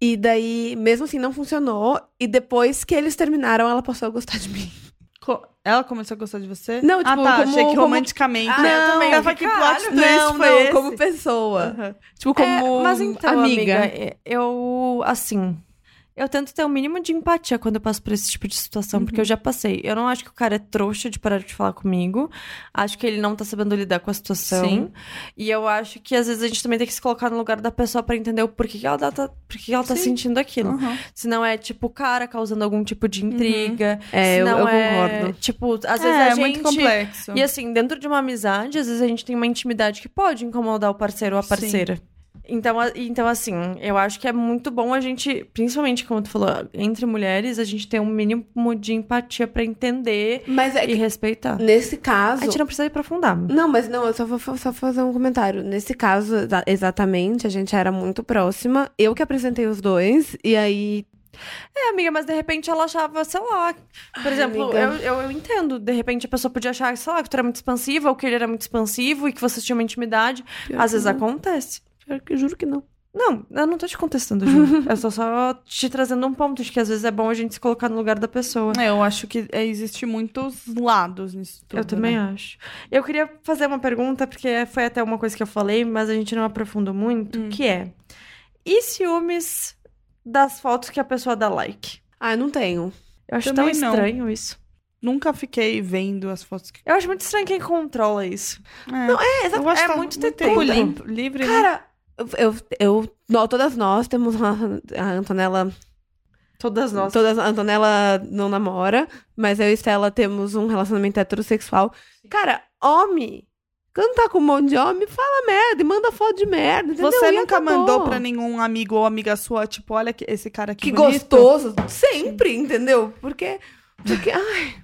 D: E daí, mesmo assim, não funcionou. E depois que eles terminaram, ela passou a gostar de mim.
B: Co- Ela começou a gostar de você?
D: Não,
B: ah,
D: tipo,
B: tá.
D: como-
B: Achei que
D: como-
B: romanticamente.
D: Ah, eu também.
B: Ela que plot twist
D: não,
B: foi
D: não,
B: esse?
D: como pessoa.
B: Aham.
D: Tipo, como
C: É, mas então,
D: amiga.
C: amiga, eu, assim, eu tento ter o mínimo de empatia quando eu passo por esse tipo de situação, porque eu já passei. Eu não acho que o cara é trouxa de parar de falar comigo. Acho que ele não tá sabendo lidar com a situação.
B: Sim.
C: E eu acho que às vezes a gente também tem que se colocar no lugar da pessoa pra entender o porquê que ela tá, por que ela tá
B: Sim.
C: sentindo aquilo.
B: Aham.
C: Se não é, tipo, o cara causando algum tipo de intriga.
D: É,
C: se
D: eu- eu
C: é,
D: concordo.
C: Tipo, às vezes
B: é,
C: a
B: é
C: gente...
B: muito complexo.
C: E assim, dentro de uma amizade, às vezes a gente tem uma intimidade que pode incomodar o parceiro ou a
B: Sim.
C: Então, a- então, assim, eu acho que é muito bom a gente, principalmente como tu falou, entre mulheres, a gente ter um mínimo de empatia pra entender
D: Mas é
C: e respeitar.
D: nesse
C: A
D: caso.
C: gente não precisa aprofundar.
D: Não, mas não, eu só vou só fazer um comentário. Nesse caso, exa- exatamente, a gente era muito próxima. Eu que apresentei os dois, e aí.
C: É, amiga, mas de repente ela achava, sei lá. Por
D: Ai,
C: exemplo, eu, eu, eu entendo. De repente a pessoa podia achar, sei lá, que tu era muito expansiva ou que ele era muito expansivo e que vocês tinham uma intimidade.
D: Pior
C: Às vezes
D: não.
C: acontece.
D: Pior que- Juro que não.
C: Não, eu não tô te contestando, Ju. eu tô só te trazendo um ponto de que às vezes é bom a gente se colocar no lugar da pessoa.
B: É, eu acho que é, existe muitos lados nisso tudo.
C: eu também
B: né?
C: acho. Eu queria fazer uma pergunta, porque foi até uma coisa que eu falei, mas a gente não aprofundou muito,
B: Hum.
C: que é... E ciúmes das fotos que a pessoa dá like?
D: Ah, eu não tenho.
C: Eu acho
B: Também
C: tão
B: não.
C: estranho isso.
B: Nunca fiquei vendo as fotos que.
C: Eu acho muito estranho quem controla isso.
B: É,
D: Não, é,
B: eu acho
C: é
B: que tá
C: muito
B: tempo livre, né?
D: Cara, eu, eu, todas nós temos uma, a Antonella.
C: Todas nós.
D: Todas, a Antonella não namora, mas eu e Stella temos um relacionamento heterossexual. Cara, homem. Quando tá com um monte de homem, fala merda e manda foto de merda. Entendeu?
B: Você
D: E
B: nunca
D: acabou.
B: mandou pra nenhum amigo ou amiga sua, tipo, olha que- esse cara aqui
D: Que
B: bonito?
D: gostoso. Sempre, entendeu? Porque. Porque. Ai,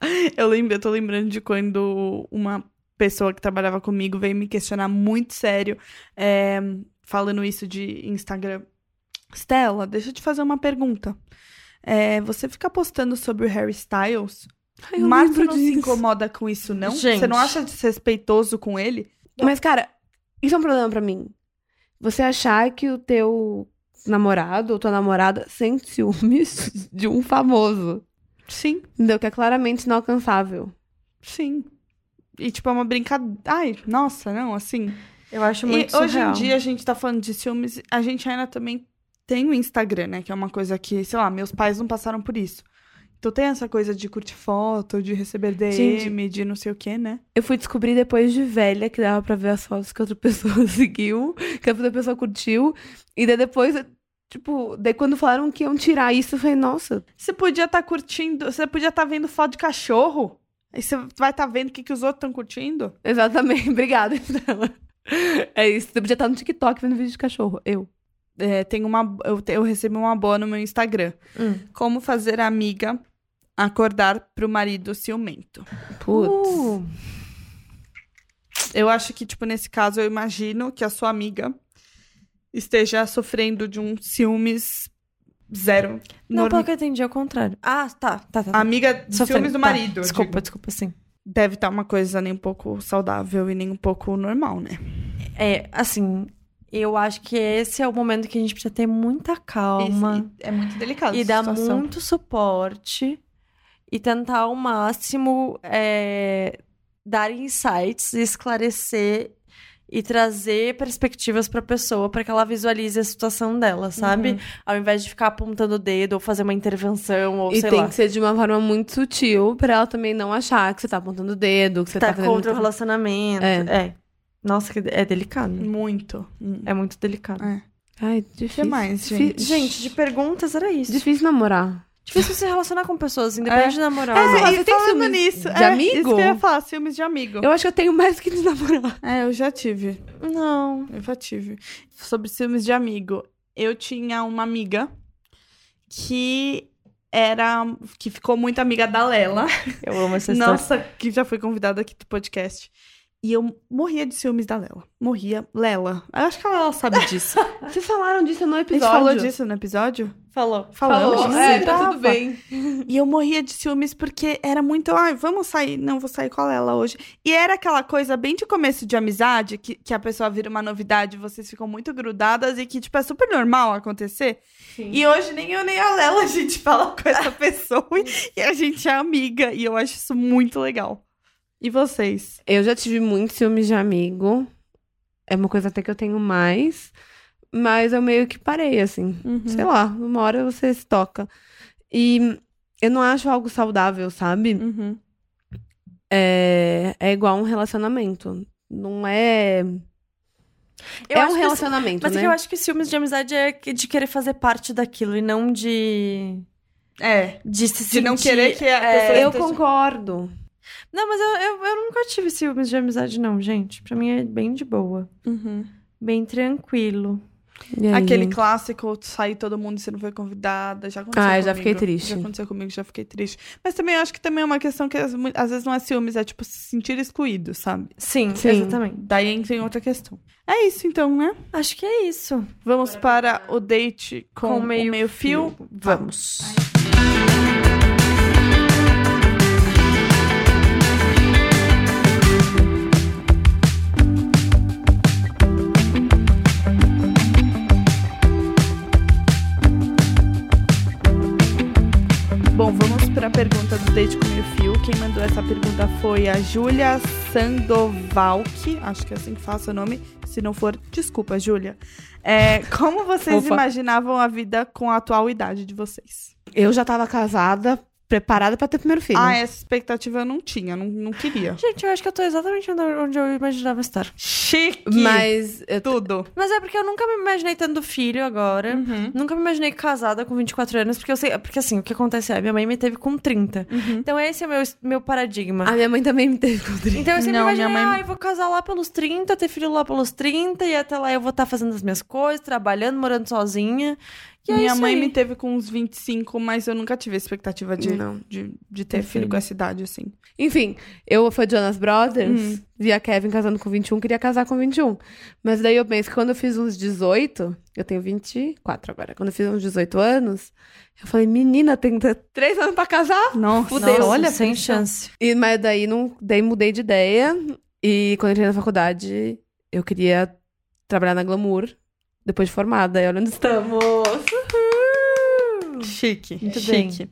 B: Eu lembro, eu tô lembrando de quando uma pessoa que trabalhava comigo veio me questionar muito sério, é, falando isso de Instagram. Stella, deixa eu te fazer uma pergunta. É, você fica postando sobre o Harry Styles?
D: ai, lembro
B: não se
D: disso.
B: incomoda com isso, não?
C: Gente.
B: Você não acha desrespeitoso com ele?
D: Mas, cara, isso é um problema pra mim. Você achar que o teu namorado ou tua namorada sente ciúmes de um famoso.
B: Sim,
D: Entendeu? Que é claramente inalcançável.
B: sim. E, tipo, é uma brincadeira. Ai, nossa, não, assim.
C: Eu acho
B: E
C: muito
B: hoje em
C: surreal.
B: dia a gente tá falando de ciúmes, a gente ainda também tem o Instagram, né? Que é uma coisa que, sei lá, meus pais não passaram por isso. Então tem essa coisa de curtir foto, de receber DM, de não sei o quê, né?
D: Eu fui descobrir depois de velha que dava pra ver as fotos que outra pessoa seguiu, que a outra pessoa curtiu. E daí depois, tipo, daí quando falaram que iam tirar isso, eu falei, nossa,
B: Você podia estar curtindo, você podia estar vendo foto de cachorro. Aí você vai estar vendo o que, que os outros estão curtindo.
D: exatamente, obrigada, Estela. É isso, você podia estar no TikTok vendo vídeo de cachorro. Eu.
B: É, tem uma, eu, eu recebi uma boa no meu Instagram.
C: Hum.
B: Como fazer a amiga acordar pro marido ciumento.
D: Putz.
C: Uh,
B: Eu acho que, tipo, nesse caso, eu imagino que a sua amiga esteja sofrendo de um ciúmes zero.
C: não,
B: norm-
C: pelo que eu entendi, é o contrário. Ah, tá, tá, tá.
B: A amiga
C: Sofrendo,
B: ciúmes do
C: tá.
B: marido.
C: Desculpa,
B: digo.
C: desculpa, sim.
B: Deve estar uma coisa nem um pouco saudável e nem um pouco normal, né?
C: É, assim, eu acho que esse é o momento que a gente precisa ter muita calma
B: Esse- é muito delicado
C: e dar
B: situação.
C: muito suporte e tentar ao máximo é, dar insights, esclarecer e trazer perspectivas pra pessoa para que ela visualize a situação dela, sabe?
B: Uhum.
C: Ao invés de ficar apontando o dedo ou fazer uma intervenção ou
D: E
C: sei
D: tem
C: lá.
D: que ser de uma forma muito sutil pra ela também não achar que você tá apontando o dedo, que você
C: tá,
D: tá, fazendo
C: contra o relacionamento.
D: É.
C: É. Nossa, que é delicado.
B: Muito. Hum.
C: É muito delicado.
B: É.
D: Ai,
B: O
D: difícil.
B: que mais,
D: Difí-
B: gente?
C: Gente, de perguntas era isso.
D: Difícil namorar.
C: Difícil se relacionar com pessoas, independente
B: É.
C: de namorar.
B: É,
D: você tem ciúmes
B: nisso,
D: de
B: é,
D: amigo?
B: Isso que eu ia falar, ciúmes de amigo.
D: Eu acho que eu tenho mais que de namorar.
B: É, eu já tive.
C: Não.
B: Eu já tive. Sobre ciúmes de amigo. Eu tinha uma amiga que era. que ficou muito amiga da Lela.
C: Eu amo essa história.
B: Nossa, que já foi convidada aqui do podcast. E eu morria de ciúmes da Lela. Morria. Lela. Eu acho que a Lela sabe disso.
D: Vocês falaram disso no
B: A gente
D: episódio.
B: falou disso no episódio?
C: Falou.
D: Falou.
B: disso.
D: É, tá
B: Tava.
D: tudo bem.
B: E eu morria de ciúmes porque era muito, ai, vamos sair, não vou sair com a Lela hoje. E era aquela coisa bem de começo de amizade, que, que a pessoa vira uma novidade, vocês ficam muito grudadas e que, tipo, é super normal acontecer. E hoje nem eu nem a Lela a gente fala com essa pessoa e, e a gente é amiga. E eu acho isso muito legal. E vocês?
D: Eu já tive muito ciúmes de amigo. É uma coisa até que eu tenho mais. Mas eu meio que parei, assim. Sei lá, uma hora você se toca. E eu não acho algo saudável, sabe?
B: Uhum.
D: É, é igual um relacionamento. Não é.
C: Eu
D: é um
C: que
D: relacionamento,
C: Mas é
D: né?
C: que eu acho que ciúmes de amizade é que- de querer fazer parte daquilo e não de.
B: É.
C: De se
B: De não
C: sentir-
B: querer que a
C: é,
B: pessoa
D: Eu
B: esteja-
D: concordo.
C: Não, mas eu, eu, eu nunca tive ciúmes de amizade, não, gente. Pra mim é bem de boa.
B: Uhum.
C: Bem tranquilo.
D: Aí,
B: Aquele
D: gente?
B: clássico, sair todo mundo e você não foi convidada. Já aconteceu
D: Ah, eu já
B: comigo.
D: fiquei triste.
B: Já aconteceu comigo, já fiquei triste. Mas também acho que também é uma questão que às, vezes não é ciúmes, é tipo se sentir excluído, sabe?
C: Sim,
D: Sim.
C: exatamente.
B: Daí entra em outra questão. É isso então, né?
C: Acho que é isso.
B: Vamos para o date com,
C: Com
B: o
C: meio
B: meio, fio.
C: Vamos.
B: Bom, vamos para a pergunta do date com meio fio. Quem mandou essa pergunta foi a Júlia Sandovalk. Acho que é assim que faça o nome. Se não for, desculpa, Júlia. É, como vocês
D: Opa.
B: imaginavam a vida com a atual idade de vocês?
D: Eu já tava casada, preparada pra ter primeiro filho.
B: Ah, essa expectativa eu não tinha, não, não queria.
C: Gente, eu acho que eu tô exatamente onde eu imaginava estar.
B: Chique!
D: Mas eu
B: Tudo.
C: Mas é porque eu nunca me imaginei tendo filho agora.
B: Uhum.
C: Nunca me imaginei casada com 24 anos, porque eu sei. Porque assim, o que acontece é, minha mãe me teve com 30.
B: Uhum.
C: Então esse é o meu, meu paradigma.
D: A minha mãe também me teve com 30.
C: Então eu sempre
B: Não,
C: imaginei,
B: minha mãe-
C: ah, eu vou casar lá pelos 30, ter filho lá pelos 30, e até lá eu vou estar fazendo as minhas coisas, trabalhando, morando sozinha. E é
B: Minha
C: isso
B: mãe
C: aí.
B: me teve com uns 25, mas eu nunca tive a expectativa de,
D: Não.
B: de, de ter
D: Ter
B: filho com essa idade, assim.
D: Enfim, eu fui Jonas Brothers,
B: Hum.
D: vi a Kevin casando com 21, queria casar com 21. Mas daí eu penso que quando eu fiz uns 18, eu tenho 24 agora, quando eu fiz uns 18 anos, eu falei, menina, tem 3 anos pra casar?
B: Nossa,
D: Fudeu.
C: Nossa,
B: olha,
C: sem chance.
D: E, mas daí, não, daí mudei de ideia, e quando eu entrei na faculdade, eu queria trabalhar na Glamour, depois de formada, e olha onde estamos.
B: Chique,
C: Muito
B: chique.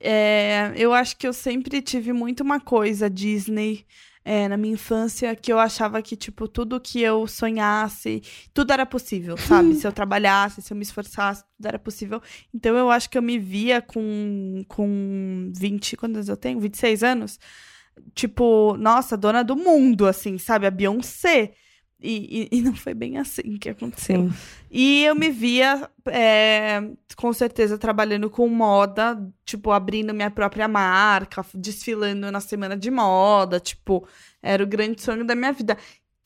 B: É, eu acho que eu sempre tive muito uma coisa Disney é, na minha infância que eu achava que, tipo, tudo que eu sonhasse, tudo era possível, sabe? se eu trabalhasse, se eu me esforçasse, tudo era possível. Então eu acho que eu me via com, com 20, quantos eu tenho? 26 anos. Tipo, nossa, dona do mundo, assim, sabe? A Beyoncé. E, e, e não foi bem assim que aconteceu.
D: Sim.
B: E eu me via, é, com certeza, trabalhando com moda, tipo, abrindo minha própria marca, desfilando na semana de moda, tipo, era o grande sonho da minha vida.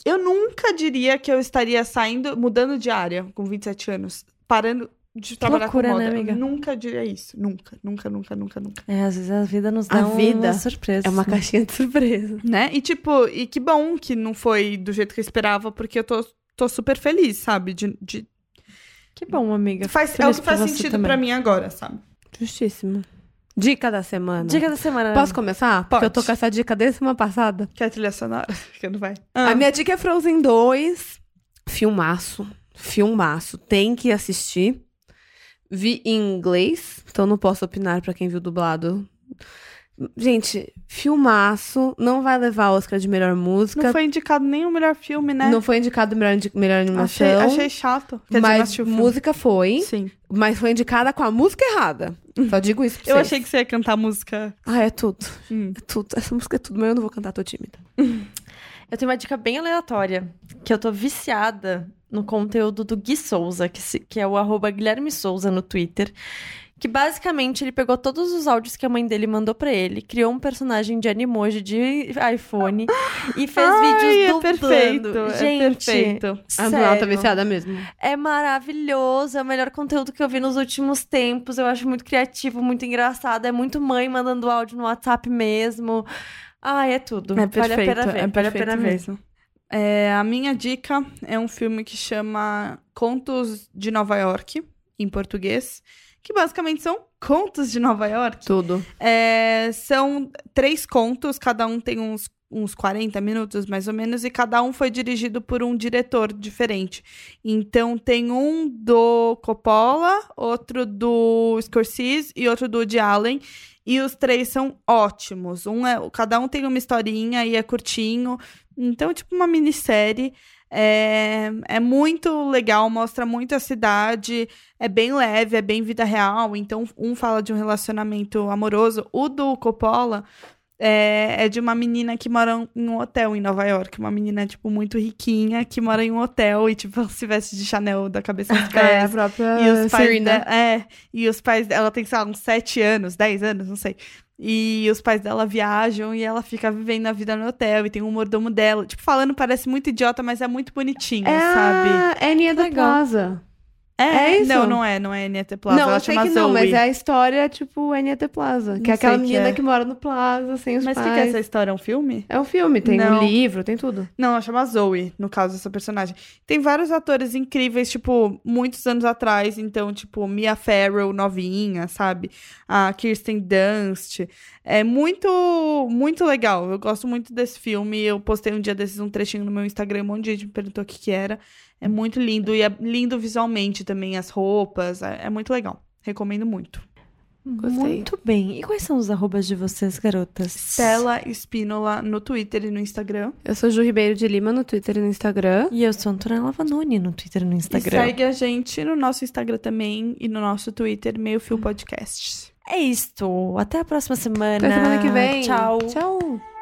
B: Eu nunca diria que eu estaria saindo, mudando de área com 27 anos, parando de trabalhar
C: loucura,
B: com
C: né,
B: moda.
C: amiga?
B: Eu nunca diria isso. Nunca, nunca, nunca, nunca, nunca.
C: É, às vezes a vida nos
D: A
C: dá uma
D: vida
C: surpresa.
D: É uma caixinha de surpresa.
B: Né? E, tipo, e que bom que não foi do jeito que eu esperava, porque eu tô, tô super feliz, sabe? De, de...
C: Que bom, amiga.
B: Faz, é o que faz sentido
C: também.
B: pra mim agora, sabe?
D: Justíssimo. Dica da semana.
C: Dica da semana.
D: Posso começar? Porque eu tô
B: Pode.
D: com essa dica desde semana passada.
B: Quer a trilha sonora? Que não vai.
D: A minha dica é Frozen 2. Filmaço. Filmaço. Tem que assistir. Vi em inglês, então não posso opinar pra quem viu dublado. Gente, filmaço, não vai levar Oscar de melhor música.
B: Não foi indicado nem o melhor filme, né?
D: Não foi indicado melhor, melhor animação.
B: achei, achei chato. Quer dizer,
D: mas
B: filme.
D: música foi.
B: Sim.
D: Mas foi indicada com a música errada. Só digo isso pra
B: Eu
D: vocês.
B: achei que você ia cantar música.
D: Ah, é tudo.
B: Hum.
D: É tudo. Essa música é tudo, mas eu não vou cantar, tô tímida.
C: Eu tenho uma dica bem aleatória, que eu tô viciada no conteúdo do Gui Souza, que, se- que é o arroba Guilherme Souza no Twitter. Que basicamente ele pegou todos os áudios que a mãe dele mandou pra ele, criou um personagem de animoji de iPhone e fez
B: Ai,
C: vídeos
B: é
C: dublando.
B: perfeito.
C: Gente,
B: é perfeito.
D: A Brunel tá viciada mesmo.
C: é maravilhoso, é o melhor conteúdo que eu vi nos últimos tempos. Eu acho muito criativo, muito engraçado. É muito mãe mandando áudio no WhatsApp mesmo. Ai, é tudo.
B: É
C: vale a
B: perfeito,
C: pena ver.
B: é
C: vale a
B: perfeito
C: pena ver.
B: mesmo. É, a minha dica é um filme que chama Contos de Nova York, em português, que basicamente são contos de Nova York.
D: Tudo.
B: É, são três contos, cada um tem uns, uns 40 minutos, mais ou menos, e cada um foi dirigido por um diretor diferente. Então, tem um do Coppola, outro do Scorsese e outro do Woody Allen. E os três são ótimos. Um é, cada um tem uma historinha e é curtinho. Então, é tipo uma minissérie. É, é muito legal, mostra muito a cidade. É bem leve, é bem vida real. Então, um fala de um relacionamento amoroso. O do Coppola é, é de uma menina que mora em um hotel em Nova York. Uma menina, tipo, muito riquinha, que mora em um hotel e, tipo, se veste de Chanel da cabeça aos
D: É, a
B: pés.
D: própria
B: E os pais
D: Serena.
B: dela, é, e os pais dela tem, sei lá, uns 7 anos, 10 anos, não sei. E os pais dela viajam e ela fica vivendo a vida no hotel e tem um mordomo dela. Tipo, falando parece muito idiota, mas é muito bonitinho,
D: É
B: sabe?
D: a Annie da
C: Legal.
B: É,
D: é isso?
B: Não, não é, não é Anitta Plaza,
D: não,
B: ela
D: eu sei
B: chama
D: que não,
B: Zoe.
D: mas é a história, tipo, Annie da Plaza. Que
B: Não
D: é aquela
B: sei que
D: menina
B: é.
D: que mora no Plaza, sem os
B: Mas o que,
D: pais.
B: que é essa história? É um filme?
D: É um filme, tem
B: Não.
D: um livro, tem tudo.
B: Não, ela chama Zoe, no caso, essa personagem. Tem vários atores incríveis, tipo, muitos anos atrás. Então, tipo, Mia Farrow, novinha, sabe? A Kirsten Dunst. É muito, muito legal. Eu gosto muito desse filme. Eu postei um dia desses um trechinho no meu Instagram. Um monte de gente me perguntou o que que era. É muito lindo. E é lindo visualmente também, as roupas. É, é muito legal. Recomendo muito.
D: Gostei.
C: Muito bem. E quais são os arrobas de vocês, garotas?
B: Stella Espínola no Twitter e no Instagram.
D: Eu sou Ju Ribeiro de Lima no Twitter e no Instagram.
C: E eu sou Antonella Vanoni no Twitter e no
B: E
C: Instagram.
B: segue a gente no nosso Instagram também e no nosso Twitter, Meio Fio Podcasts.
C: É isto. Até a próxima semana.
D: Até semana que vem.
C: Tchau.
D: Tchau.